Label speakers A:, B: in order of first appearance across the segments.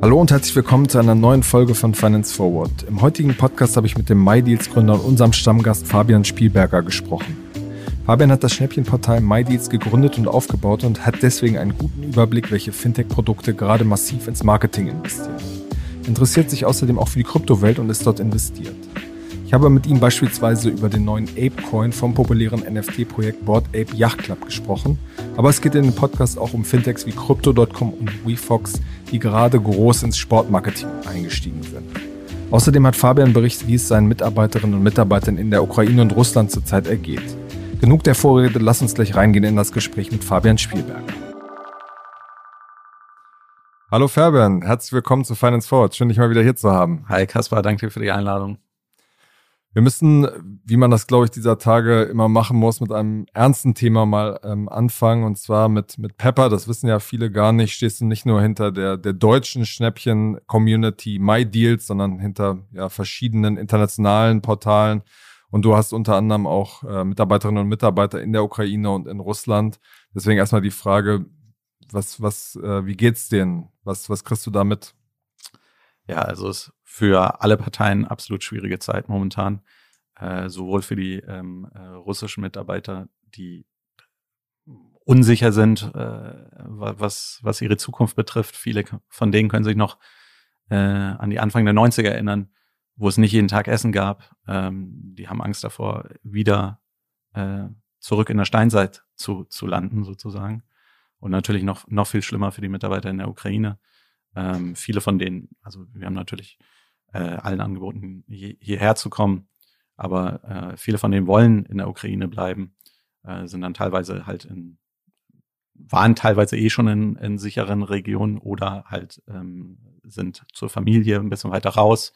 A: Hallo und herzlich willkommen zu einer neuen Folge von Finance Forward. Im heutigen Podcast habe ich mit dem MyDeals Gründer und unserem Stammgast Fabian Spielberger gesprochen. Fabian hat das Schnäppchenportal MyDeals gegründet und aufgebaut und hat deswegen einen guten Überblick, welche Fintech-Produkte gerade massiv ins Marketing investieren. Interessiert sich außerdem auch für die Kryptowelt und ist dort investiert. Ich habe mit ihm beispielsweise über den neuen Ape-Coin vom populären NFT-Projekt Board Ape Yacht Club gesprochen. Aber es geht in dem Podcast auch um Fintechs wie Crypto.com und WeFox, die gerade groß ins Sportmarketing eingestiegen sind. Außerdem hat Fabian berichtet, wie es seinen Mitarbeiterinnen und Mitarbeitern in der Ukraine und Russland zurzeit ergeht. Genug der Vorrede, lass uns gleich reingehen in das Gespräch mit Fabian Spielberg. Hallo Fabian, herzlich willkommen zu Finance Forward. Schön, dich mal wieder hier zu haben.
B: Hi Kaspar, danke für die Einladung.
A: Wir müssen, wie man das, glaube ich, dieser Tage immer machen muss, mit einem ernsten Thema mal ähm, anfangen. Und zwar mit, mit Pepper. Das wissen ja viele gar nicht. Stehst du nicht nur hinter der, der deutschen Schnäppchen-Community MyDeals, sondern hinter ja, verschiedenen internationalen Portalen. Und du hast unter anderem auch äh, Mitarbeiterinnen und Mitarbeiter in der Ukraine und in Russland. Deswegen erstmal die Frage, was, was, äh, wie geht's denen? Was, was kriegst du da mit?
B: Ja, also es ist für alle Parteien absolut schwierige Zeit momentan. Äh, sowohl für die ähm, äh, russischen Mitarbeiter, die unsicher sind, äh, was, was ihre Zukunft betrifft. Viele von denen können sich noch äh, an die Anfang der 90er erinnern, wo es nicht jeden Tag Essen gab. Ähm, die haben Angst davor, wieder äh, zurück in der Steinzeit zu, zu landen, sozusagen. Und natürlich noch, noch viel schlimmer für die Mitarbeiter in der Ukraine, ähm, viele von denen, also wir haben natürlich äh, allen angeboten, hier, hierher zu kommen, aber äh, viele von denen wollen in der Ukraine bleiben, äh, sind dann teilweise halt in, waren teilweise eh schon in, in sicheren Regionen oder halt ähm, sind zur Familie ein bisschen weiter raus.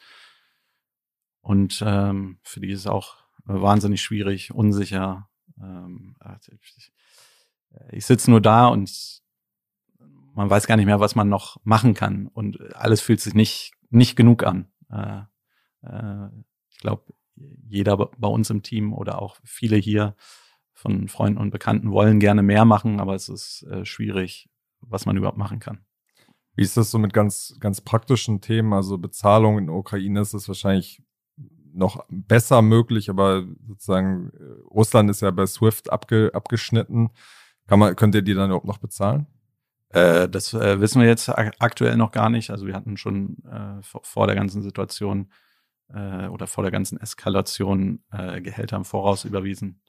B: Und ähm, für die ist es auch wahnsinnig schwierig, unsicher. Ähm, ich, ich sitze nur da und man weiß gar nicht mehr, was man noch machen kann und alles fühlt sich nicht, nicht genug an. Äh, äh, ich glaube, jeder bei uns im Team oder auch viele hier von Freunden und Bekannten wollen gerne mehr machen, aber es ist äh, schwierig, was man überhaupt machen kann.
A: Wie ist das so mit ganz, ganz praktischen Themen? Also Bezahlung in der Ukraine ist es wahrscheinlich noch besser möglich, aber sozusagen äh, Russland ist ja bei SWIFT abge, abgeschnitten. Kann man, könnt ihr die dann überhaupt noch bezahlen?
B: Äh, das äh, wissen wir jetzt aktuell noch gar nicht. Also wir hatten schon äh, vor, der ganzen Situation äh, oder vor der ganzen Eskalation äh, Gehälter im Voraus überwiesen,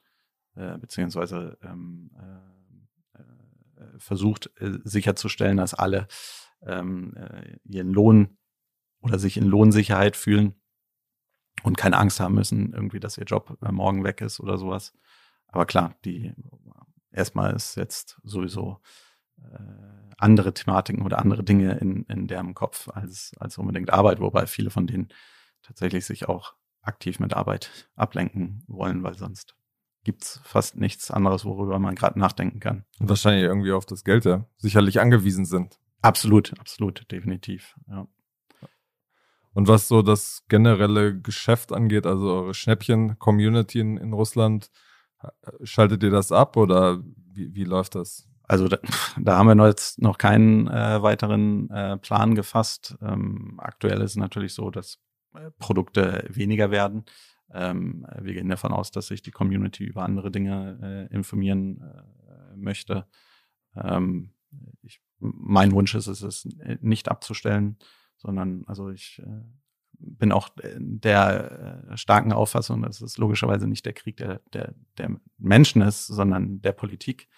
B: äh, beziehungsweise ähm, versucht sicherzustellen, dass alle ähm, ihren Lohn oder sich in Lohnsicherheit fühlen und keine Angst haben müssen, irgendwie, dass ihr Job morgen weg ist oder sowas. Aber klar, die erstmal ist jetzt sowieso andere Thematiken oder andere Dinge in, in deren Kopf als, als unbedingt Arbeit, wobei viele von denen tatsächlich sich auch aktiv mit Arbeit ablenken wollen, weil sonst gibt's fast nichts anderes, worüber man gerade nachdenken kann.
A: Und wahrscheinlich irgendwie auf das Geld ja sicherlich angewiesen sind.
B: Absolut, absolut, definitiv. Ja.
A: Und was so das generelle Geschäft angeht, also eure Schnäppchen-Community in, in Russland, schaltet ihr das ab oder wie, wie läuft das?
B: Also da, da haben wir jetzt noch keinen äh, weiteren äh, Plan gefasst. Ähm, aktuell ist es natürlich so, dass äh, Produkte weniger werden. Ähm, wir gehen davon aus, dass sich die Community über andere Dinge äh, informieren äh, möchte. Ähm, ich, mein Wunsch ist es, es nicht abzustellen, sondern also ich bin auch der starken Auffassung, dass es logischerweise nicht der Krieg der, der, der Menschen ist, sondern der Politik.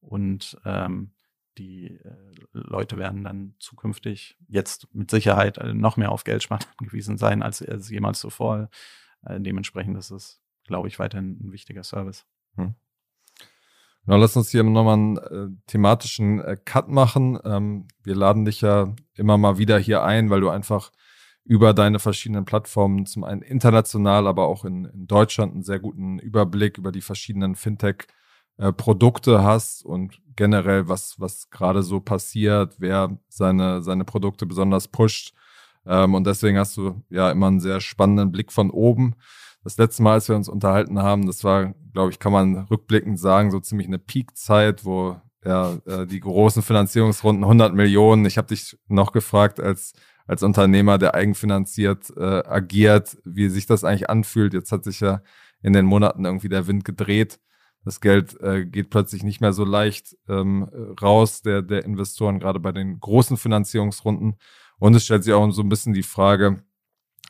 B: Und ähm, die äh, Leute werden dann zukünftig jetzt mit Sicherheit äh, noch mehr auf Geldsparen angewiesen sein, als, als jemals zuvor. Äh, dementsprechend ist es, glaube ich, weiterhin ein wichtiger Service. Hm.
A: Genau, lass uns hier nochmal einen äh, thematischen äh, Cut machen. Ähm, wir laden dich ja immer mal wieder hier ein, weil du einfach über deine verschiedenen Plattformen zum einen international, aber auch in, in Deutschland einen sehr guten Überblick über die verschiedenen Fintech- äh, Produkte hast und generell, was, was gerade so passiert, wer seine, seine Produkte besonders pusht. Ähm, und deswegen hast du ja immer einen sehr spannenden Blick von oben. das letzte Mal, als wir uns unterhalten haben, das war, glaube ich, kann man rückblickend sagen, so ziemlich eine Peakzeit, wo ja äh, die großen Finanzierungsrunden 100 Millionen. Ich habe dich noch gefragt als als Unternehmer, der eigenfinanziert äh, agiert, wie sich das eigentlich anfühlt. Jetzt hat sich ja in den Monaten irgendwie der Wind gedreht. Das Geld äh, geht plötzlich nicht mehr so leicht ähm, raus der, der Investoren, gerade bei den großen Finanzierungsrunden. Und es stellt sich auch so ein bisschen die Frage,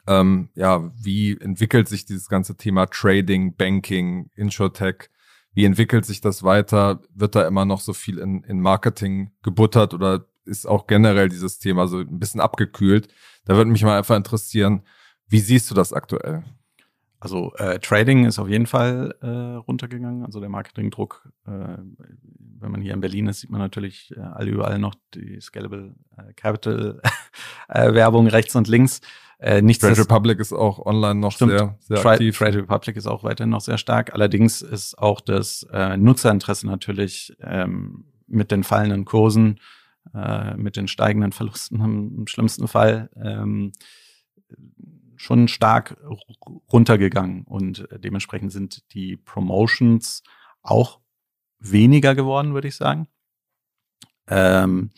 A: ähm, ja, wie entwickelt sich dieses ganze Thema Trading, Banking, Insurtech? Wie entwickelt sich das weiter? Wird da immer noch so viel in, in Marketing gebuttert oder ist auch generell dieses Thema so ein bisschen abgekühlt? Da würde mich mal einfach interessieren, wie siehst du das aktuell?
B: Also äh, Trading ist auf jeden Fall äh, runtergegangen. Also der Marketingdruck, äh, wenn man hier in Berlin ist, sieht man natürlich äh, alle überall noch die Scalable äh, Capital äh, Werbung rechts und links.
A: Äh, nichts Trade Republic ist auch online noch stimmt, sehr, sehr
B: Trade,
A: aktiv.
B: Trade Republic ist auch weiterhin noch sehr stark. Allerdings ist auch das äh, Nutzerinteresse natürlich ähm, mit den fallenden Kursen, äh, mit den steigenden Verlusten im, im schlimmsten Fall ähm, schon stark runtergegangen und äh, dementsprechend sind die Promotions auch weniger geworden, würde ich sagen. Ähm,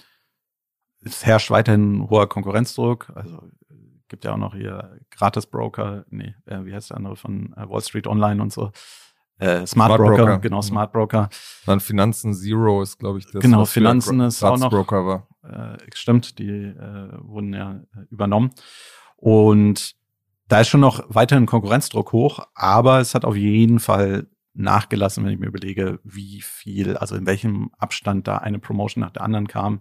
B: es herrscht weiterhin hoher Konkurrenzdruck. Also gibt ja auch noch hier Gratis-Broker, nee, äh, wie heißt der andere von äh, Wall Street Online und so. Äh, Smart, Smart Broker, Broker, genau, mhm. Smart Broker.
A: Dann Finanzen Zero ist, glaube ich,
B: das. Genau, Finanzen ist auch noch. Broker war. Äh, stimmt, die äh, wurden ja äh, übernommen. Und da ist schon noch weiterhin Konkurrenzdruck hoch, aber es hat auf jeden Fall nachgelassen, wenn ich mir überlege, wie viel, also in welchem Abstand da eine Promotion nach der anderen kam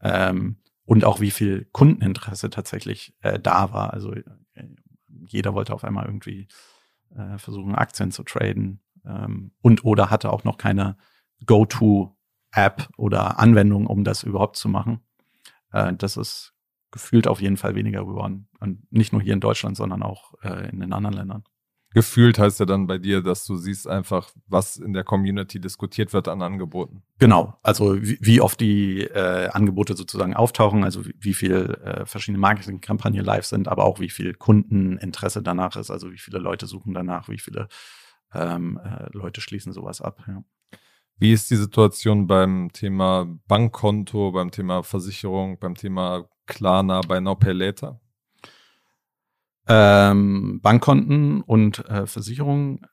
B: ähm, und auch wie viel Kundeninteresse tatsächlich äh, da war. Also äh, jeder wollte auf einmal irgendwie äh, versuchen, Aktien zu traden ähm, und oder hatte auch noch keine Go-to-App oder Anwendung, um das überhaupt zu machen. Äh, das ist gefühlt auf jeden Fall weniger geworden. Und nicht nur hier in Deutschland, sondern auch äh, in den anderen Ländern.
A: Gefühlt heißt ja dann bei dir, dass du siehst einfach, was in der Community diskutiert wird an Angeboten.
B: Genau, also wie, wie oft die äh, Angebote sozusagen auftauchen, also wie, wie viel äh, verschiedene Marketingkampagnen live sind, aber auch wie viel Kundeninteresse danach ist, also wie viele Leute suchen danach, wie viele ähm, äh, Leute schließen sowas ab. Ja.
A: Wie ist die Situation beim Thema Bankkonto, beim Thema Versicherung, beim Thema Klarna bei Now?
B: Ähm, Bankkonten und äh, Versicherungen.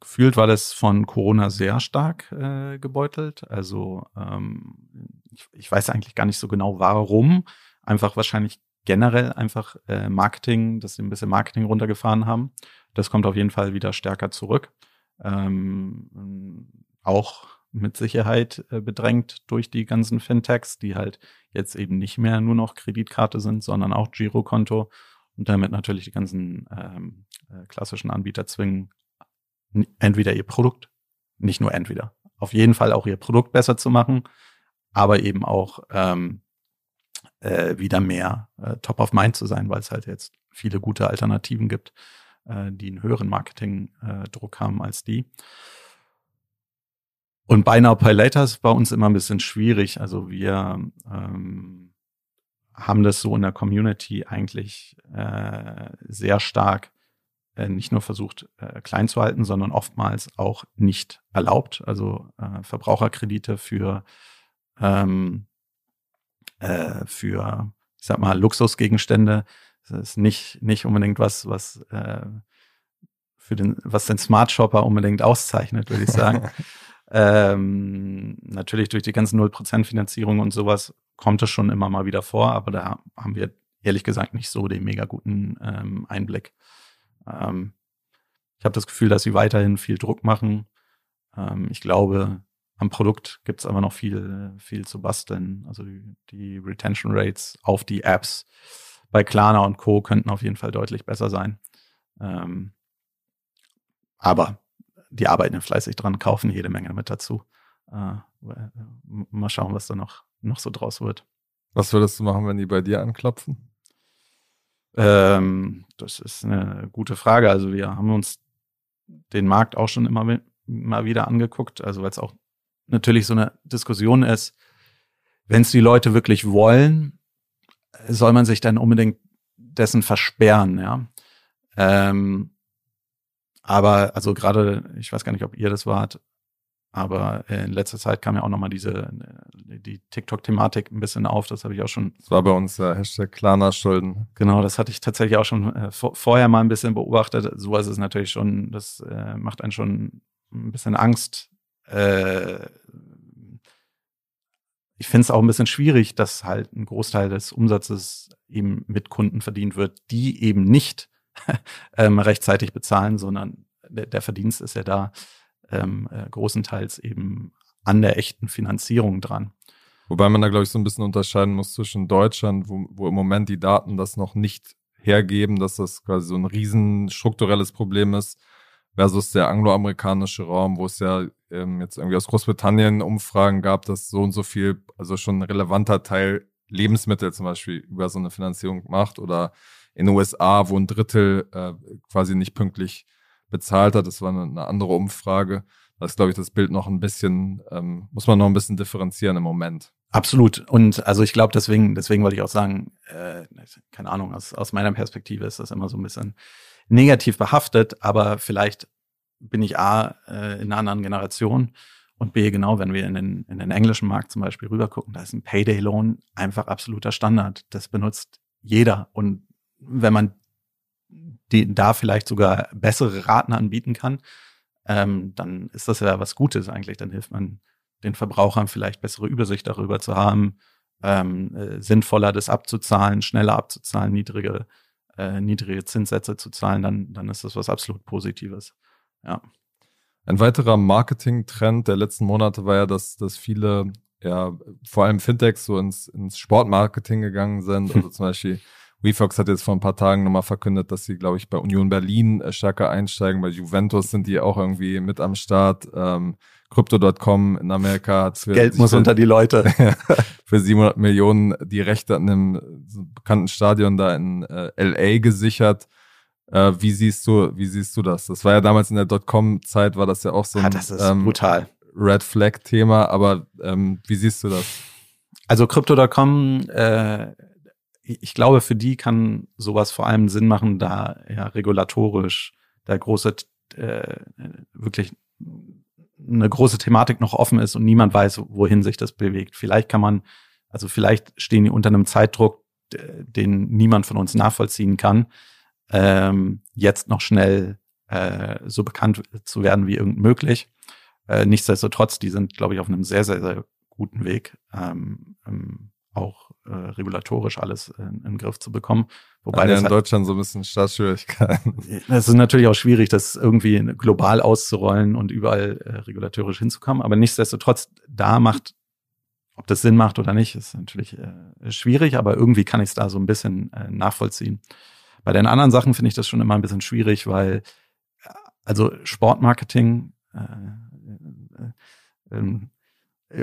B: Gefühlt war das von Corona sehr stark äh, gebeutelt. Also ähm, ich, ich, weiß eigentlich gar nicht so genau, warum. Einfach wahrscheinlich generell einfach äh, Marketing, dass sie ein bisschen Marketing runtergefahren haben. Das kommt auf jeden Fall wieder stärker zurück. Ähm, auch mit Sicherheit äh, bedrängt durch die ganzen Fintechs, die halt jetzt eben nicht mehr nur noch Kreditkarte sind, sondern auch Girokonto und damit natürlich die ganzen ähm, äh, klassischen Anbieter zwingen, entweder ihr Produkt, nicht nur entweder, auf jeden Fall auch ihr Produkt besser zu machen, aber eben auch ähm, äh, wieder mehr äh, top of mind zu sein, weil es halt jetzt viele gute Alternativen gibt, äh, die einen höheren Marketingdruck haben als die. Und Buy Now Pay Later ist bei uns immer ein bisschen schwierig. Also wir ähm, haben das so in der Community eigentlich äh, sehr stark äh, nicht nur versucht äh, klein zu halten, sondern oftmals auch nicht erlaubt. Also äh, Verbraucherkredite für ähm, äh, für ich sag mal Luxusgegenstände. Das ist nicht nicht unbedingt was was äh, für den was den Smart Shopper unbedingt auszeichnet, würde ich sagen. Ähm, natürlich durch die ganzen 0% Finanzierung und sowas kommt es schon immer mal wieder vor, aber da haben wir ehrlich gesagt nicht so den mega guten ähm, Einblick. Ähm, ich habe das Gefühl, dass sie weiterhin viel Druck machen. Ähm, ich glaube, am Produkt gibt es aber noch viel, viel zu basteln. Also die, Retention Rates auf die Apps bei Klarna und Co. könnten auf jeden Fall deutlich besser sein. Ähm, aber die arbeiten fleißig dran, kaufen jede Menge mit dazu. Äh, mal schauen, was da noch, noch so draus wird.
A: Was würdest du machen, wenn die bei dir anklopfen?
B: Ähm, das ist eine gute Frage. Also wir haben uns den Markt auch schon immer mal wieder angeguckt, also weil es auch natürlich so eine Diskussion ist, wenn es die Leute wirklich wollen, soll man sich dann unbedingt dessen versperren, ja. Ähm, aber also gerade, ich weiß gar nicht, ob ihr das wart, aber in letzter Zeit kam ja auch nochmal diese, äh, die TikTok-Thematik ein bisschen auf. Das habe ich auch schon.
A: Das war bei uns ja Hashtag Klarna-Schulden.
B: Genau, das hatte ich tatsächlich auch schon äh, vor, vorher mal ein bisschen beobachtet. So ist es natürlich schon, das äh, macht einen schon ein bisschen Angst. Äh, ich finde es auch ein bisschen schwierig, dass halt ein Großteil des Umsatzes eben mit Kunden verdient wird, die eben nicht ähm, rechtzeitig bezahlen, sondern der, der Verdienst ist ja da ähm, äh, großenteils eben an der echten Finanzierung dran.
A: Wobei man da, glaube ich, so ein bisschen unterscheiden muss zwischen Deutschland, wo, wo im Moment die Daten das noch nicht hergeben, dass das quasi so ein riesen strukturelles Problem ist, versus der angloamerikanische Raum, wo es ja ähm, jetzt irgendwie aus Großbritannien Umfragen gab, dass so und so viel, also schon ein relevanter Teil Lebensmittel zum Beispiel über so eine Finanzierung macht oder in den USA, wo ein Drittel äh, quasi nicht pünktlich bezahlt hat. Das war eine, eine andere Umfrage. Da ist, glaube ich, das Bild noch ein bisschen, ähm, muss man noch ein bisschen differenzieren im Moment.
B: Absolut. Und also ich glaube, deswegen, deswegen wollte ich auch sagen, äh, keine Ahnung, aus, aus meiner Perspektive ist das immer so ein bisschen negativ behaftet, aber vielleicht bin ich A äh, in einer anderen Generation und B, genau, wenn wir in den, in den englischen Markt zum Beispiel rübergucken, da ist ein Payday-Loan einfach absoluter Standard. Das benutzt jeder. Und wenn man die da vielleicht sogar bessere Raten anbieten kann, ähm, dann ist das ja was Gutes eigentlich. Dann hilft man den Verbrauchern vielleicht bessere Übersicht darüber zu haben, ähm, äh, sinnvoller das abzuzahlen, schneller abzuzahlen, niedrige, äh, niedrige Zinssätze zu zahlen, dann, dann ist das was absolut Positives. Ja.
A: Ein weiterer Marketing-Trend der letzten Monate war ja, dass, dass viele, ja, vor allem Fintechs so ins, ins Sportmarketing gegangen sind. Also zum Beispiel WeFox hat jetzt vor ein paar Tagen nochmal verkündet, dass sie, glaube ich, bei Union Berlin äh, stärker einsteigen. Bei Juventus sind die auch irgendwie mit am Start. Ähm, Crypto.com in Amerika hat
B: für, Geld muss für, unter die Leute.
A: für 700 Millionen die Rechte an einem bekannten Stadion da in äh, LA gesichert. Äh, wie siehst du, wie siehst du das? Das war ja damals in der Dotcom-Zeit, war das ja auch so
B: ein ah, ähm, brutal.
A: Red Flag-Thema, aber ähm, wie siehst du das?
B: Also Crypto.com äh, ich glaube, für die kann sowas vor allem Sinn machen, da ja regulatorisch der große, äh, wirklich eine große Thematik noch offen ist und niemand weiß, wohin sich das bewegt. Vielleicht kann man, also vielleicht stehen die unter einem Zeitdruck, den niemand von uns nachvollziehen kann, ähm, jetzt noch schnell äh, so bekannt zu werden wie irgend möglich. Äh, nichtsdestotrotz, die sind, glaube ich, auf einem sehr, sehr, sehr guten Weg. Ähm, ähm, auch äh, regulatorisch alles in, in, den Griff zu bekommen.
A: Wobei ja, in hat, Deutschland so ein bisschen Startschwierigkeiten.
B: Es ist natürlich auch schwierig, das irgendwie global auszurollen und überall äh, regulatorisch hinzukommen. Aber nichtsdestotrotz, da macht, ob das Sinn macht oder nicht, ist natürlich äh, schwierig, aber irgendwie kann ich es da so ein bisschen äh, nachvollziehen. Bei den anderen Sachen finde ich das schon immer ein bisschen schwierig, weil also Sportmarketing äh, äh, ähm,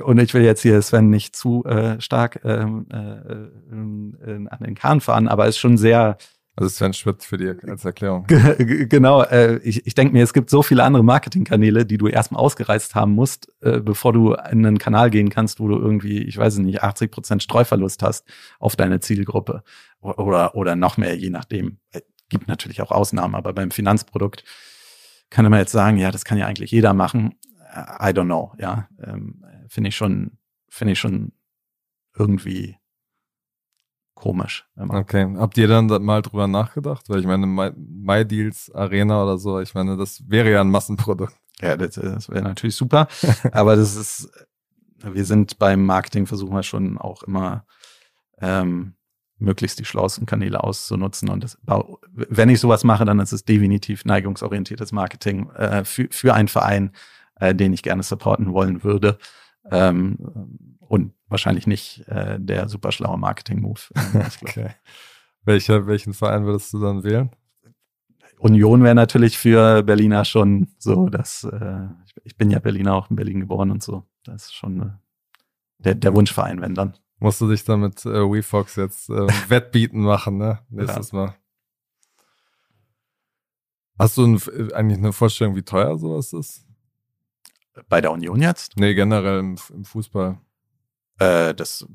B: und ich will jetzt hier Sven nicht zu äh, stark ähm, äh, äh, an den Kahn fahren, aber es ist schon sehr.
A: Also Sven Schmidt für die als Erklärung.
B: genau, äh, ich, ich denke mir, es gibt so viele andere Marketingkanäle, die du erstmal ausgereizt haben musst, äh, bevor du in einen Kanal gehen kannst, wo du irgendwie, ich weiß nicht, 80 Prozent Streuverlust hast auf deine Zielgruppe oder oder noch mehr, je nachdem. Äh, gibt natürlich auch Ausnahmen, aber beim Finanzprodukt kann man jetzt sagen, ja, das kann ja eigentlich jeder machen. I don't know, ja. Ähm, finde ich schon, finde ich schon irgendwie komisch.
A: Okay. Habt ihr dann mal drüber nachgedacht? Weil ich meine, MyDeals Arena oder so, ich meine, das wäre ja ein Massenprodukt.
B: Ja, das, das wäre natürlich super. aber das ist, wir sind beim Marketing versuchen wir schon auch immer ähm, möglichst die schlauesten Kanäle auszunutzen. Und das, wenn ich sowas mache, dann ist es definitiv neigungsorientiertes Marketing äh, für, für einen Verein, äh, den ich gerne supporten wollen würde. Ähm, und wahrscheinlich nicht äh, der super schlaue Marketing-Move.
A: okay. Welcher, welchen Verein würdest du dann wählen?
B: Union wäre natürlich für Berliner schon so, dass äh, ich bin ja Berliner auch in Berlin geboren und so. Das ist schon äh, der, der Wunschverein, wenn dann.
A: Musst du dich dann mit äh, WeFox jetzt äh, Wettbieten machen, ne? Nächstes ja. Mal. Hast du ein, eigentlich eine Vorstellung, wie teuer sowas ist?
B: Bei der Union jetzt?
A: Nee, generell im, im Fußball.
B: Äh, das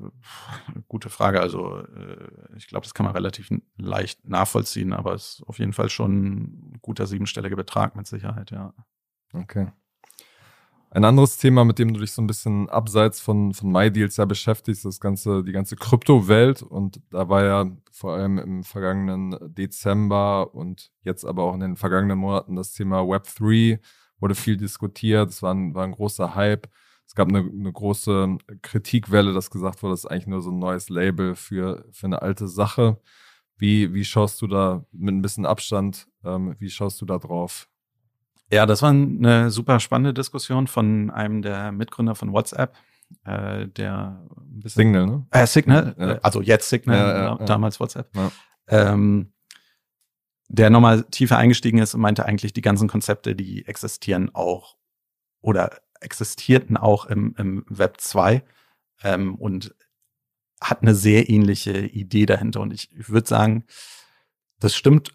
B: gute Frage. Also äh, ich glaube, das kann man relativ leicht nachvollziehen, aber es ist auf jeden Fall schon ein guter siebenstelliger Betrag mit Sicherheit, ja.
A: Okay. Ein anderes Thema, mit dem du dich so ein bisschen abseits von, von MyDeals ja beschäftigst, ist das ganze, die ganze Kryptowelt. Und da war ja vor allem im vergangenen Dezember und jetzt aber auch in den vergangenen Monaten das Thema Web3 wurde viel diskutiert. Es war ein, war ein großer Hype. Es gab eine, eine große Kritikwelle, dass gesagt wurde, das ist eigentlich nur so ein neues Label für, für eine alte Sache. Wie, wie schaust du da mit ein bisschen Abstand, ähm, wie schaust du da drauf?
B: Ja, das war eine super spannende Diskussion von einem der Mitgründer von WhatsApp, äh, der
A: ein bisschen, Signal, ne?
B: Äh, Signal, ja. also jetzt Signal, ja, ja, damals WhatsApp. Ähm, der nochmal tiefer eingestiegen ist und meinte eigentlich, die ganzen Konzepte, die existieren auch oder existierten auch im, im Web 2 ähm, und hat eine sehr ähnliche Idee dahinter. Und ich, ich würde sagen, das stimmt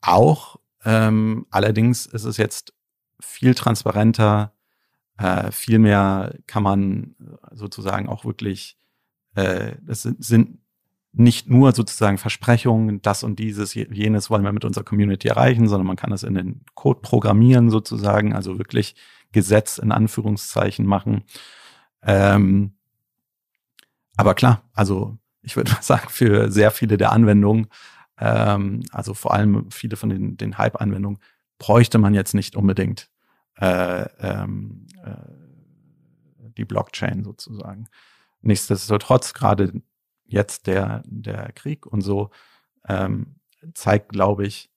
B: auch, ähm, allerdings ist es jetzt viel transparenter, äh, viel mehr kann man sozusagen auch wirklich, äh, das sind, sind nicht nur sozusagen Versprechungen, das und dieses, jenes wollen wir mit unserer Community erreichen, sondern man kann es in den Code programmieren sozusagen, also wirklich Gesetz in Anführungszeichen machen. Ähm, aber klar, also ich würde mal sagen, für sehr viele der Anwendungen ähm, also vor allem viele von den, den Hype-Anwendungen, bräuchte man jetzt nicht unbedingt äh, ähm, äh, die Blockchain sozusagen. Nichtsdestotrotz, gerade jetzt der, der Krieg und so, ähm, zeigt, glaube ich,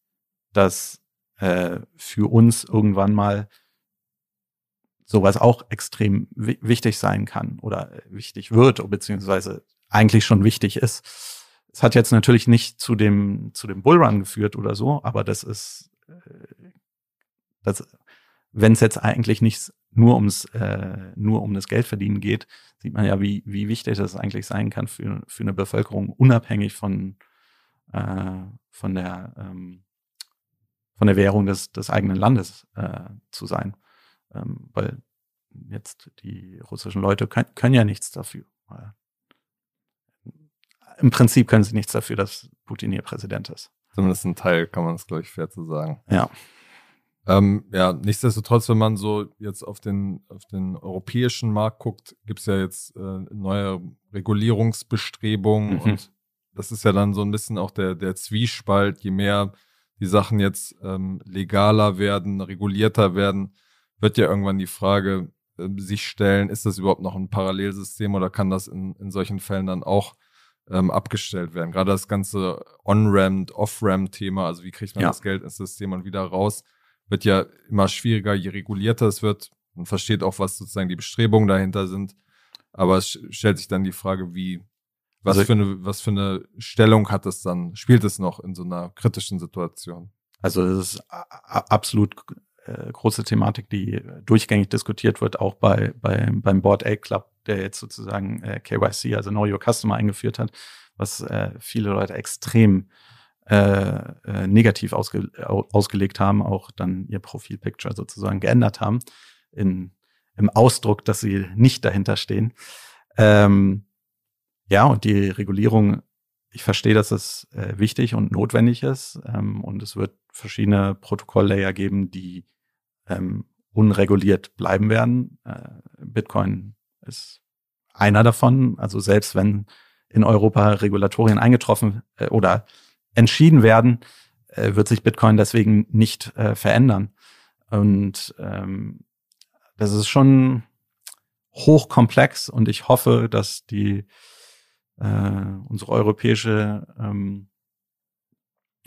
B: dass äh, für uns irgendwann mal sowas auch extrem wichtig sein kann oder wichtig wird, beziehungsweise eigentlich schon wichtig ist. Es hat jetzt natürlich nicht zu dem, zu dem Bullrun geführt oder so, aber das ist, äh, das, wenn es jetzt eigentlich nicht nur ums, äh, nur um das Geldverdienen geht, sieht man ja, wie, wie wichtig das eigentlich sein kann für, für eine Bevölkerung, unabhängig von, äh, von der, ähm, von der Währung des, des eigenen Landes äh, zu sein. Ähm, weil jetzt die russischen Leute können, können ja nichts dafür im Prinzip können sie nichts dafür, dass Putin ihr Präsident ist.
A: Zumindest ein Teil kann man es, glaube ich, fair zu sagen.
B: Ja.
A: Ähm, ja, nichtsdestotrotz, wenn man so jetzt auf den, auf den europäischen Markt guckt, gibt es ja jetzt äh, neue Regulierungsbestrebungen mhm. und das ist ja dann so ein bisschen auch der, der Zwiespalt, je mehr die Sachen jetzt ähm, legaler werden, regulierter werden, wird ja irgendwann die Frage äh, sich stellen, ist das überhaupt noch ein Parallelsystem oder kann das in, in solchen Fällen dann auch ähm, abgestellt werden. Gerade das ganze On-Ramp, Off-Ramp-Thema, also wie kriegt man ja. das Geld ins System und wieder raus, wird ja immer schwieriger, je regulierter es wird. Man versteht auch, was sozusagen die Bestrebungen dahinter sind. Aber es stellt sich dann die Frage, wie, was, also, für eine, was für eine Stellung hat es dann, spielt es noch in so einer kritischen Situation?
B: Also es ist absolut äh, große Thematik, die durchgängig diskutiert wird, auch bei, bei beim Board A Club, der jetzt sozusagen äh, KYC, also Know Your Customer, eingeführt hat, was äh, viele Leute extrem äh, äh, negativ ausge, ausgelegt haben, auch dann ihr Profilpicture sozusagen geändert haben, in, im Ausdruck, dass sie nicht dahinter stehen. Ähm, ja, und die Regulierung, ich verstehe, dass es äh, wichtig und notwendig ist. Ähm, und es wird verschiedene Protokolllayer geben, die ähm, unreguliert bleiben werden. Äh, Bitcoin ist einer davon. Also selbst wenn in Europa Regulatorien eingetroffen äh, oder entschieden werden, äh, wird sich Bitcoin deswegen nicht äh, verändern. Und ähm, das ist schon hochkomplex und ich hoffe, dass die äh, unsere europäische ähm,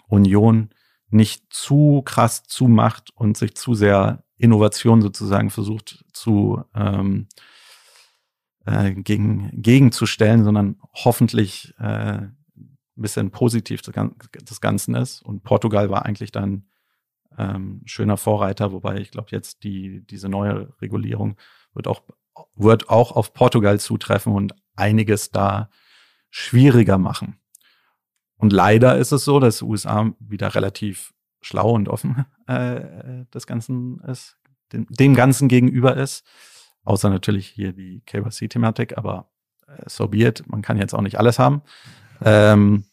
B: Union nicht zu krass zumacht und sich zu sehr Innovation sozusagen versucht zu ähm, äh, gegen, gegenzustellen, sondern hoffentlich äh, ein bisschen positiv des Ganzen ist. Und Portugal war eigentlich dann ähm, schöner Vorreiter, wobei ich glaube, jetzt die, diese neue Regulierung wird auch, wird auch auf Portugal zutreffen und einiges da schwieriger machen. Und leider ist es so, dass USA wieder relativ schlau und offen äh, des Ganzen ist, dem, dem Ganzen gegenüber ist. Außer natürlich hier die KYC-Thematik, aber äh, so be it. Man kann jetzt auch nicht alles haben. Ähm,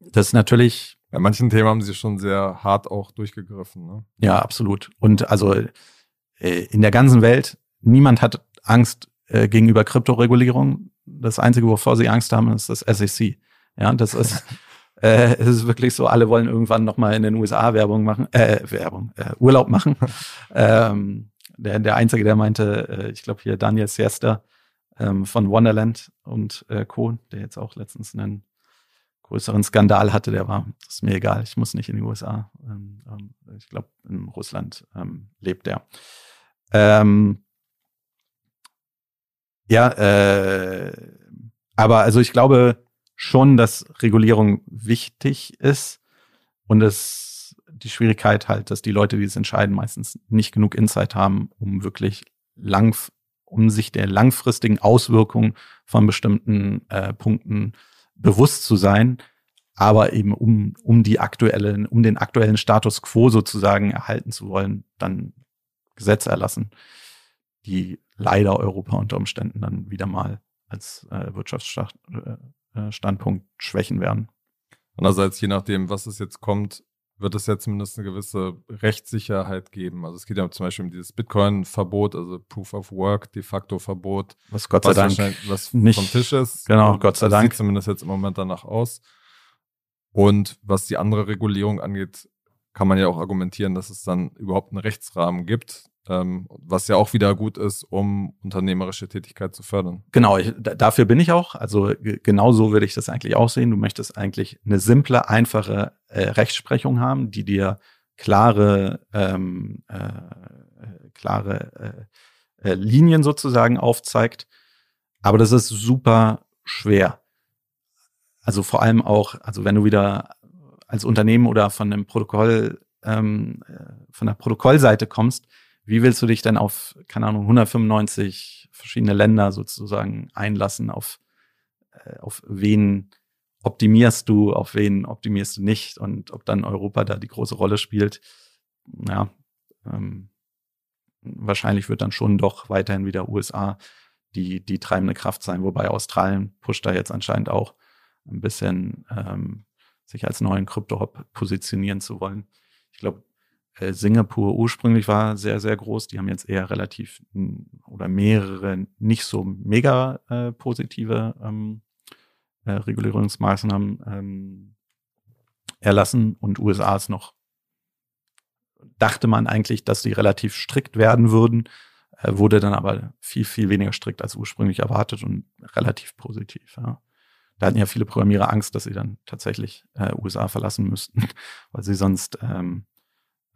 B: das ist natürlich.
A: Bei manchen Themen haben sie schon sehr hart auch durchgegriffen. Ne?
B: Ja, absolut. Und also äh, in der ganzen Welt, niemand hat Angst äh, gegenüber Kryptoregulierung. Das Einzige, wovor sie Angst haben, ist das SEC. Ja, das ist, äh, es ist wirklich so, alle wollen irgendwann nochmal in den USA Werbung machen, äh, Werbung, äh, Urlaub machen. ähm, der, der Einzige, der meinte, äh, ich glaube hier Daniel Siesta ähm, von Wonderland und äh, Co., der jetzt auch letztens einen größeren Skandal hatte, der war, ist mir egal, ich muss nicht in die USA. Ähm, ähm, ich glaube, in Russland ähm, lebt er. Ähm, ja, äh, aber also ich glaube schon, dass Regulierung wichtig ist und es die Schwierigkeit halt, dass die Leute, die es entscheiden, meistens nicht genug Insight haben, um wirklich lang, um sich der langfristigen Auswirkungen von bestimmten äh, Punkten bewusst zu sein, aber eben um, um die aktuellen, um den aktuellen Status quo sozusagen erhalten zu wollen, dann Gesetze erlassen, die leider Europa unter Umständen dann wieder mal als äh, Wirtschaftsstandpunkt äh, schwächen werden.
A: Andererseits, je nachdem, was es jetzt kommt, wird es ja zumindest eine gewisse Rechtssicherheit geben. Also es geht ja zum Beispiel um dieses Bitcoin-Verbot, also Proof of Work, de facto Verbot.
B: Was Gott sei was Dank
A: was nicht vom Tisch ist.
B: Genau, Gott sei Dank.
A: Sieht zumindest jetzt im Moment danach aus. Und was die andere Regulierung angeht, kann man ja auch argumentieren, dass es dann überhaupt einen Rechtsrahmen gibt, was ja auch wieder gut ist, um unternehmerische Tätigkeit zu fördern.
B: Genau, ich, dafür bin ich auch. Also genau so würde ich das eigentlich auch sehen. Du möchtest eigentlich eine simple, einfache äh, Rechtsprechung haben, die dir klare, ähm, äh, klare äh, äh, Linien sozusagen aufzeigt. Aber das ist super schwer. Also vor allem auch, also wenn du wieder als Unternehmen oder von einem Protokoll, ähm, äh, von der Protokollseite kommst, wie willst du dich denn auf, keine Ahnung, 195 verschiedene Länder sozusagen einlassen? Auf, äh, auf wen optimierst du, auf wen optimierst du nicht? Und ob dann Europa da die große Rolle spielt, ja, ähm, wahrscheinlich wird dann schon doch weiterhin wieder USA die, die treibende Kraft sein, wobei Australien pusht da jetzt anscheinend auch ein bisschen ähm, sich als neuen Krypto-Hub positionieren zu wollen. Ich glaube, äh, Singapur ursprünglich war sehr, sehr groß. Die haben jetzt eher relativ oder mehrere nicht so mega äh, positive ähm, äh, Regulierungsmaßnahmen ähm, erlassen und USA ist noch, dachte man eigentlich, dass sie relativ strikt werden würden, äh, wurde dann aber viel, viel weniger strikt als ursprünglich erwartet und relativ positiv. Ja. Da hatten ja viele Programmierer Angst, dass sie dann tatsächlich äh, USA verlassen müssten, weil sie sonst ähm,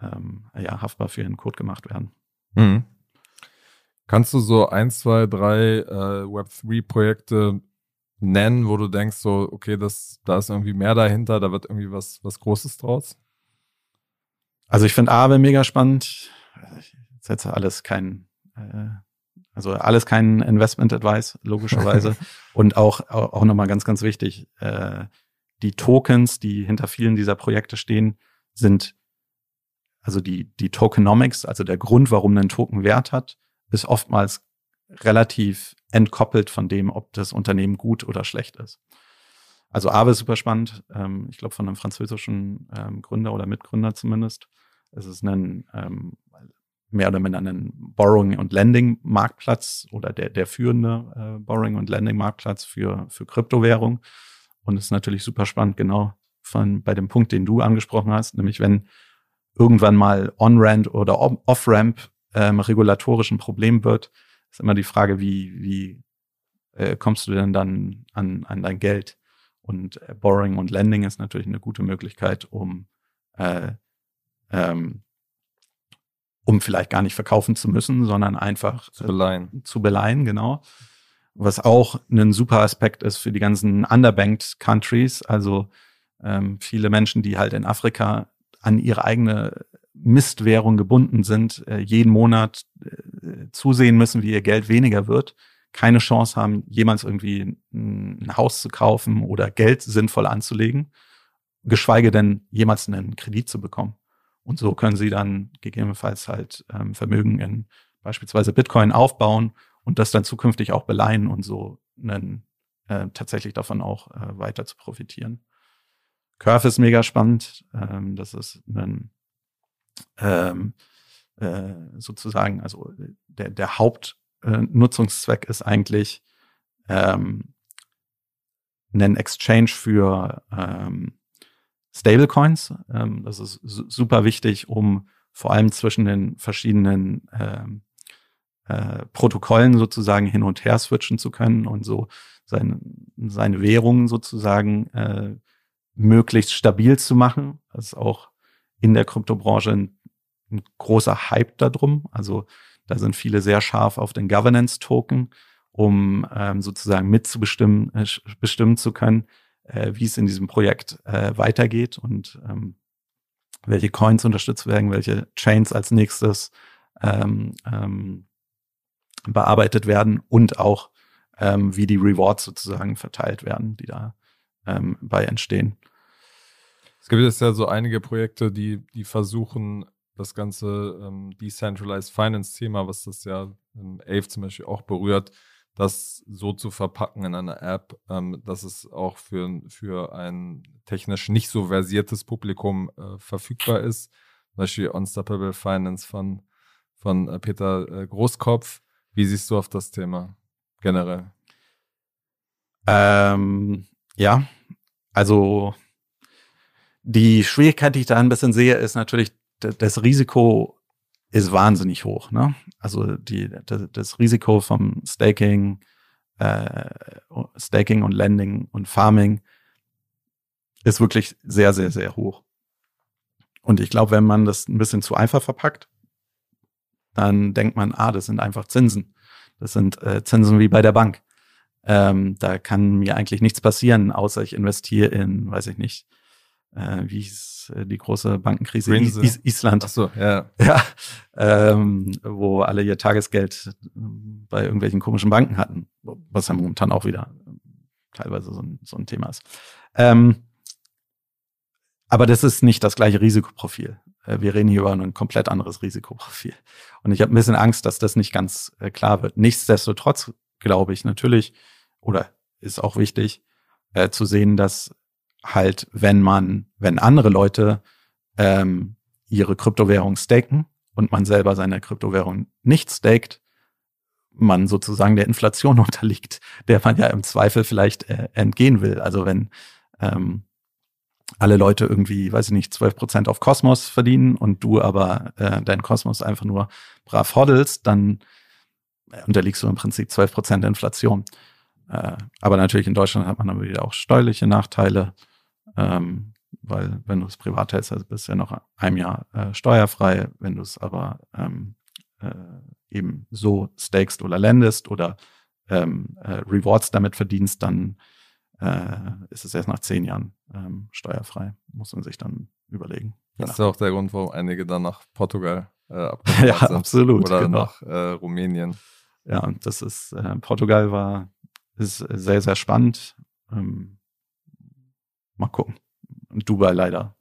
B: ähm, ja, haftbar für ihren Code gemacht werden. Mhm.
A: Kannst du so ein, zwei, drei äh, Web3-Projekte nennen, wo du denkst, so, okay, das, da ist irgendwie mehr dahinter, da wird irgendwie was, was Großes draus?
B: Also ich finde Aave mega spannend. Ich setze alles kein, äh, also alles kein Investment Advice, logischerweise. Und auch, auch nochmal ganz, ganz wichtig, äh, die Tokens, die hinter vielen dieser Projekte stehen, sind also die, die Tokenomics, also der Grund, warum ein Token Wert hat, ist oftmals relativ entkoppelt von dem, ob das Unternehmen gut oder schlecht ist. Also Aave ist super spannend. Ähm, ich glaube, von einem französischen ähm, Gründer oder Mitgründer zumindest. Es ist ein ähm, mehr oder minder ein Borrowing- und Lending-Marktplatz oder der, der führende äh, Borrowing- und Lending-Marktplatz für, für Kryptowährung. Und es ist natürlich super spannend, genau von, bei dem Punkt, den du angesprochen hast, nämlich wenn irgendwann mal On-Ramp oder Off-Ramp ähm, regulatorischen Problem wird, ist immer die Frage, wie, wie äh, kommst du denn dann an, an dein Geld? Und äh, Borrowing und Lending ist natürlich eine gute Möglichkeit, um, äh, ähm, um vielleicht gar nicht verkaufen zu müssen, sondern einfach
A: zu beleihen.
B: zu beleihen, genau. Was auch ein super Aspekt ist für die ganzen underbanked Countries, also ähm, viele Menschen, die halt in Afrika an ihre eigene Mistwährung gebunden sind, äh, jeden Monat äh, zusehen müssen, wie ihr Geld weniger wird, keine Chance haben, jemals irgendwie ein Haus zu kaufen oder Geld sinnvoll anzulegen, geschweige denn jemals einen Kredit zu bekommen. Und so können sie dann gegebenenfalls halt ähm, Vermögen in beispielsweise Bitcoin aufbauen und das dann zukünftig auch beleihen und so einen, äh, tatsächlich davon auch äh, weiter zu profitieren. Curve ist mega spannend. Ähm, das ist ein ähm, äh, sozusagen, also der, der Hauptnutzungszweck äh, ist eigentlich ähm, einen Exchange für ähm, Stablecoins. Ähm, das ist super wichtig, um vor allem zwischen den verschiedenen ähm, äh, Protokollen sozusagen hin und her switchen zu können und so seine, seine Währungen sozusagen äh, möglichst stabil zu machen. Das ist auch in der Kryptobranche ein, ein großer Hype darum. Also da sind viele sehr scharf auf den Governance-Token, um ähm, sozusagen mitzubestimmen äh, bestimmen zu können, äh, wie es in diesem Projekt äh, weitergeht und ähm, welche Coins unterstützt werden, welche Chains als nächstes ähm, ähm, bearbeitet werden und auch ähm, wie die Rewards sozusagen verteilt werden, die da ähm, bei entstehen.
A: Es gibt jetzt ja so einige Projekte, die, die versuchen, das ganze ähm, Decentralized Finance Thema, was das ja im AVE zum Beispiel auch berührt, das so zu verpacken in einer App, ähm, dass es auch für, für ein technisch nicht so versiertes Publikum äh, verfügbar ist. Zum Beispiel Unstoppable Finance von, von äh, Peter äh, Großkopf. Wie siehst du auf das Thema generell?
B: Ähm, ja, also die Schwierigkeit, die ich da ein bisschen sehe, ist natürlich, das Risiko ist wahnsinnig hoch. Ne? Also die, das, das Risiko vom Staking, äh, Staking und Lending und Farming ist wirklich sehr, sehr, sehr hoch. Und ich glaube, wenn man das ein bisschen zu einfach verpackt, dann denkt man, ah, das sind einfach Zinsen. Das sind äh, Zinsen wie bei der Bank. Ähm, da kann mir eigentlich nichts passieren, außer ich investiere in, weiß ich nicht, äh, wie hieß äh, die große Bankenkrise Is Is Island.
A: Ach so, ja.
B: Ja, ähm, wo alle ihr Tagesgeld bei irgendwelchen komischen Banken hatten, was ja momentan auch wieder teilweise so ein, so ein Thema ist. Ähm, aber das ist nicht das gleiche Risikoprofil. Äh, wir reden hier über ein komplett anderes Risikoprofil. Und ich habe ein bisschen Angst, dass das nicht ganz äh, klar wird. Nichtsdestotrotz glaube ich natürlich, oder ist auch wichtig, äh, zu sehen, dass halt, wenn man, wenn andere Leute ähm, ihre Kryptowährung staken und man selber seine Kryptowährung nicht staked, man sozusagen der Inflation unterliegt, der man ja im Zweifel vielleicht äh, entgehen will. Also wenn ähm, alle Leute irgendwie, weiß ich nicht, 12 Prozent auf Kosmos verdienen und du aber äh, dein Kosmos einfach nur brav hoddelst, dann äh, unterliegst du im Prinzip 12 Prozent Inflation. Äh, aber natürlich in Deutschland hat man dann wieder auch steuerliche Nachteile. Ähm, weil wenn du es privat hältst, also bist du ja noch ein Jahr äh, steuerfrei. Wenn du es aber ähm, äh, eben so stakest oder lendest oder ähm, äh, Rewards damit verdienst, dann äh, ist es erst nach zehn Jahren ähm, steuerfrei. Muss man sich dann überlegen.
A: Das ist auch der Grund, warum einige dann nach Portugal
B: äh, ja, sind. absolut.
A: Oder genau. nach äh, Rumänien.
B: Ja, und das ist, äh, Portugal war, ist sehr, sehr spannend. Ähm, mal gucken. Und Dubai leider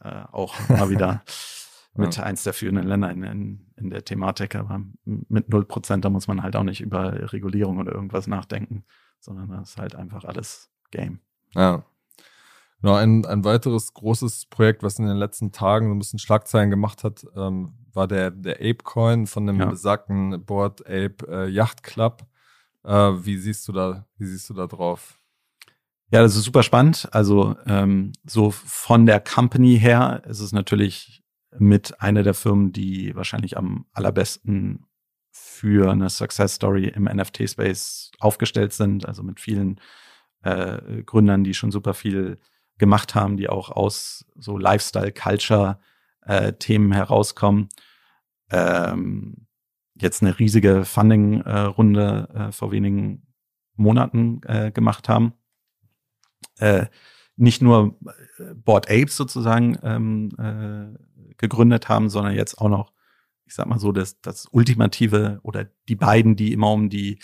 B: äh, auch mal wieder mit ja. eins der führenden Länder in, in, in der Thematik, aber mit null Prozent, da muss man halt auch nicht über Regulierung oder irgendwas nachdenken, sondern das ist halt einfach alles Game.
A: Ja. Genau, ein, ein weiteres großes Projekt, was in den letzten Tagen so ein bisschen Schlagzeilen gemacht hat, ähm, war der, der Ape-Coin von dem ja. besagten Board Ape äh, Yacht Club. Äh, wie siehst du da, wie siehst du da drauf?
B: Ja, das ist super spannend. Also ähm, so von der Company her ist es natürlich mit einer der Firmen, die wahrscheinlich am allerbesten für eine Success Story im NFT-Space aufgestellt sind. Also mit vielen äh, Gründern, die schon super viel gemacht haben, die auch aus so Lifestyle, Culture äh, herauskommen. Ähm, jetzt eine riesige Funding-Runde äh, vor wenigen Monaten äh, gemacht haben äh, nicht nur äh, Board Apes sozusagen ähm, äh, gegründet haben, sondern jetzt auch noch, ich sag mal so, das, das Ultimative oder die beiden, die immer um die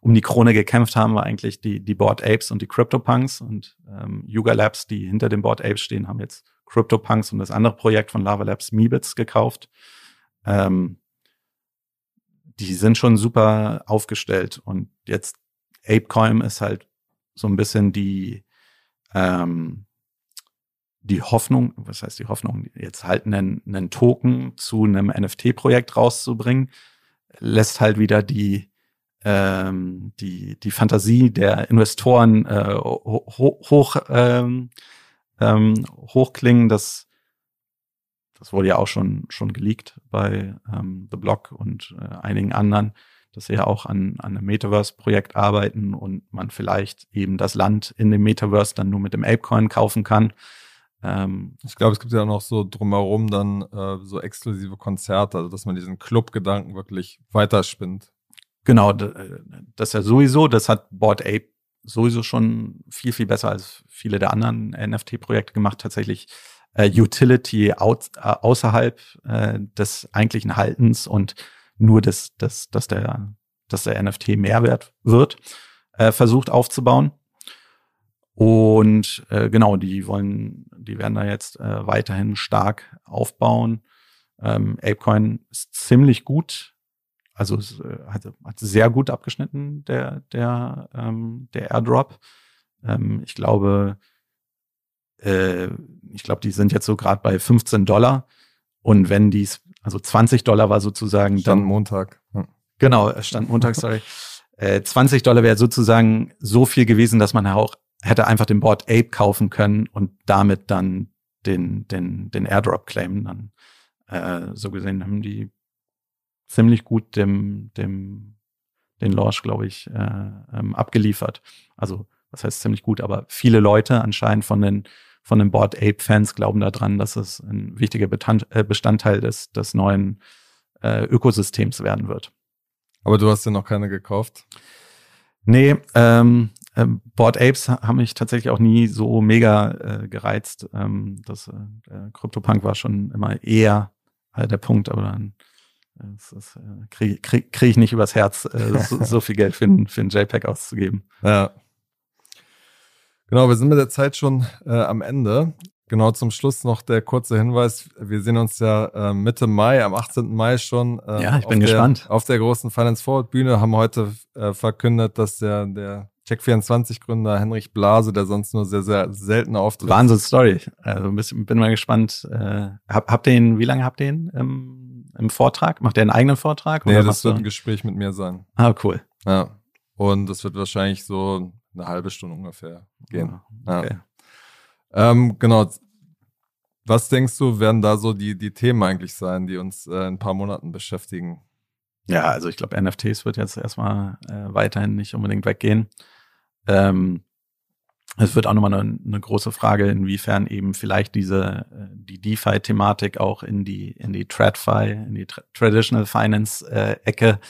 B: um die Krone gekämpft haben, war eigentlich die, die Board Apes und die CryptoPunks und ähm, Yuga Labs, die hinter den Board Apes stehen, haben jetzt CryptoPunks und das andere Projekt von Lava Labs Meebits gekauft. Ähm, die sind schon super aufgestellt. Und jetzt ApeCoin ist halt so ein bisschen die, ähm, die Hoffnung, was heißt die Hoffnung, jetzt halt einen, einen Token zu einem NFT-Projekt rauszubringen, lässt halt wieder die, ähm, die, die Fantasie der Investoren äh, ho hoch, ähm, ähm, hochklingen. Das, das wurde ja auch schon, schon geleakt bei ähm, The Block und äh, einigen anderen, dass sie ja auch an, an einem Metaverse-Projekt arbeiten und man vielleicht eben das Land in dem Metaverse dann nur mit dem Apecoin kaufen kann.
A: Ähm, ich glaube, es gibt ja noch so drumherum dann äh, so exklusive Konzerte, also dass man diesen Club-Gedanken wirklich weiterspinnt.
B: Genau, äh, das ist ja sowieso, das hat Board Ape sowieso schon viel, viel besser als viele der anderen NFT-Projekte gemacht, tatsächlich äh, Utility out, äh, außerhalb äh, des eigentlichen Haltens und nur das, das, dass der, dass der NFT Mehrwert wird, äh, versucht aufzubauen. Und äh, genau, die wollen, die werden da jetzt äh, weiterhin stark aufbauen. Ähm, Apecoin ist ziemlich gut also es äh, hat, hat sehr gut abgeschnitten, der, der, ähm, der Airdrop. Ähm, ich glaube, äh, ich glaube, die sind jetzt so gerade bei 15 Dollar. Und wenn dies, also 20 Dollar war sozusagen
A: stand dann Montag.
B: Hm. Genau, es stand Montag, sorry. Äh, 20 Dollar wäre sozusagen so viel gewesen, dass man auch hätte einfach den Board Ape kaufen können und damit dann den, den, den Airdrop claimen. Dann äh, so gesehen haben die ziemlich gut dem, dem, den Launch, glaube ich, äh, ähm, abgeliefert. Also, was heißt ziemlich gut, aber viele Leute anscheinend von den, von den Board Ape Fans glauben daran, dass es ein wichtiger äh, Bestandteil des, des neuen äh, Ökosystems werden wird.
A: Aber du hast ja noch keine gekauft?
B: Nee, ähm, äh, Board Apes haben mich tatsächlich auch nie so mega äh, gereizt. Ähm, das äh, CryptoPunk war schon immer eher äh, der Punkt, aber dann äh, kriege krieg, krieg ich nicht übers Herz, so, so, viel Geld für für ein JPEG auszugeben.
A: Ja. Genau, wir sind mit der Zeit schon äh, am Ende. Genau zum Schluss noch der kurze Hinweis. Wir sehen uns ja äh, Mitte Mai, am 18. Mai schon.
B: Äh, ja, ich bin gespannt.
A: Der, auf der großen Finance Forward Bühne haben heute äh, verkündet, dass der, der Check24-Gründer Henrich Blase, der sonst nur sehr, sehr selten auftritt.
B: Wahnsinn-Story. Also bin, bin mal gespannt. Äh, hab, habt ihr ihn, wie lange habt ihr ihn im, im Vortrag? Macht er einen eigenen Vortrag?
A: Nee, das wird ein Gespräch mit mir sein.
B: Ah, cool.
A: Ja. Und das wird wahrscheinlich so eine halbe Stunde ungefähr gehen. Ah, okay. Ja. Ähm, genau. Was denkst du, werden da so die, die Themen eigentlich sein, die uns äh, in ein paar Monaten beschäftigen?
B: Ja, also ich glaube, NFTs wird jetzt erstmal äh, weiterhin nicht unbedingt weggehen. Ähm, es wird auch nochmal eine, eine große Frage, inwiefern eben vielleicht diese äh, die DeFi-Thematik auch in die in die TradFi, in die Tra Traditional Finance-Ecke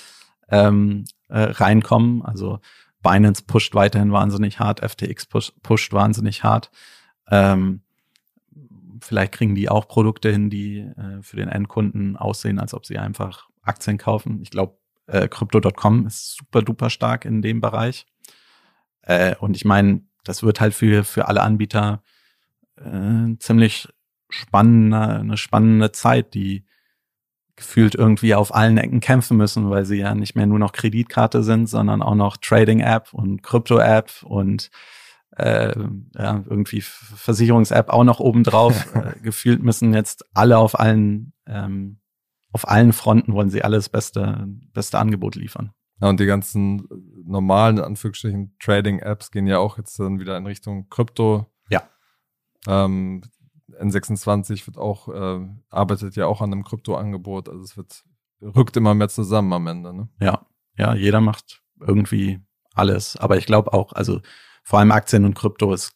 B: äh, ähm, äh, reinkommen. Also Binance pusht weiterhin wahnsinnig hart, FTX push, pusht wahnsinnig hart. Ähm, vielleicht kriegen die auch Produkte hin, die äh, für den Endkunden aussehen, als ob sie einfach Aktien kaufen. Ich glaube, äh, Crypto.com ist super duper stark in dem Bereich. Äh, und ich meine, das wird halt für, für alle Anbieter äh, ziemlich spannende, eine spannende Zeit, die gefühlt irgendwie auf allen Ecken kämpfen müssen, weil sie ja nicht mehr nur noch Kreditkarte sind, sondern auch noch Trading-App und Krypto-App und äh, ja, irgendwie Versicherungs-App auch noch obendrauf. äh, gefühlt müssen jetzt alle auf allen ähm, auf allen Fronten wollen sie alles beste beste Angebot liefern.
A: Ja, und die ganzen normalen, Anführungsstrichen, Trading-Apps gehen ja auch jetzt dann wieder in Richtung Krypto.
B: Ja.
A: Ähm, N26 wird auch, äh, arbeitet ja auch an einem Krypto-Angebot. Also es wird, rückt immer mehr zusammen am Ende. Ne?
B: Ja, ja, jeder macht irgendwie alles. Aber ich glaube auch, also vor allem Aktien und Krypto ist,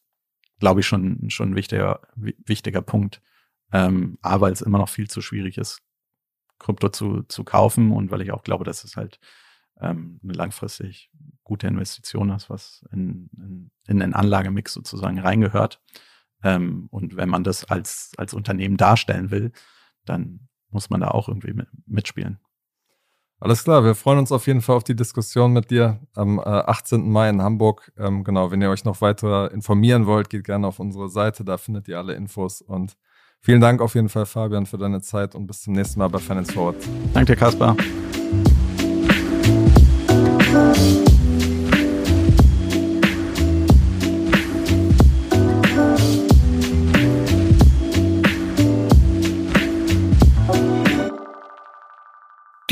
B: glaube ich, schon, schon ein wichtiger, wichtiger Punkt. Ähm, A, weil es immer noch viel zu schwierig ist, Krypto zu, zu kaufen und weil ich auch glaube, dass es halt ähm, eine langfristig gute Investition ist, was in, in, in den Anlagemix sozusagen reingehört. Ähm, und wenn man das als, als Unternehmen darstellen will, dann muss man da auch irgendwie mit, mitspielen.
A: Alles klar, wir freuen uns auf jeden Fall auf die Diskussion mit dir am äh, 18. Mai in Hamburg. Ähm, genau, wenn ihr euch noch weiter informieren wollt, geht gerne auf unsere Seite, da findet ihr alle Infos. Und vielen Dank auf jeden Fall, Fabian, für deine Zeit und bis zum nächsten Mal bei Finance Forward.
B: Danke, Kaspar.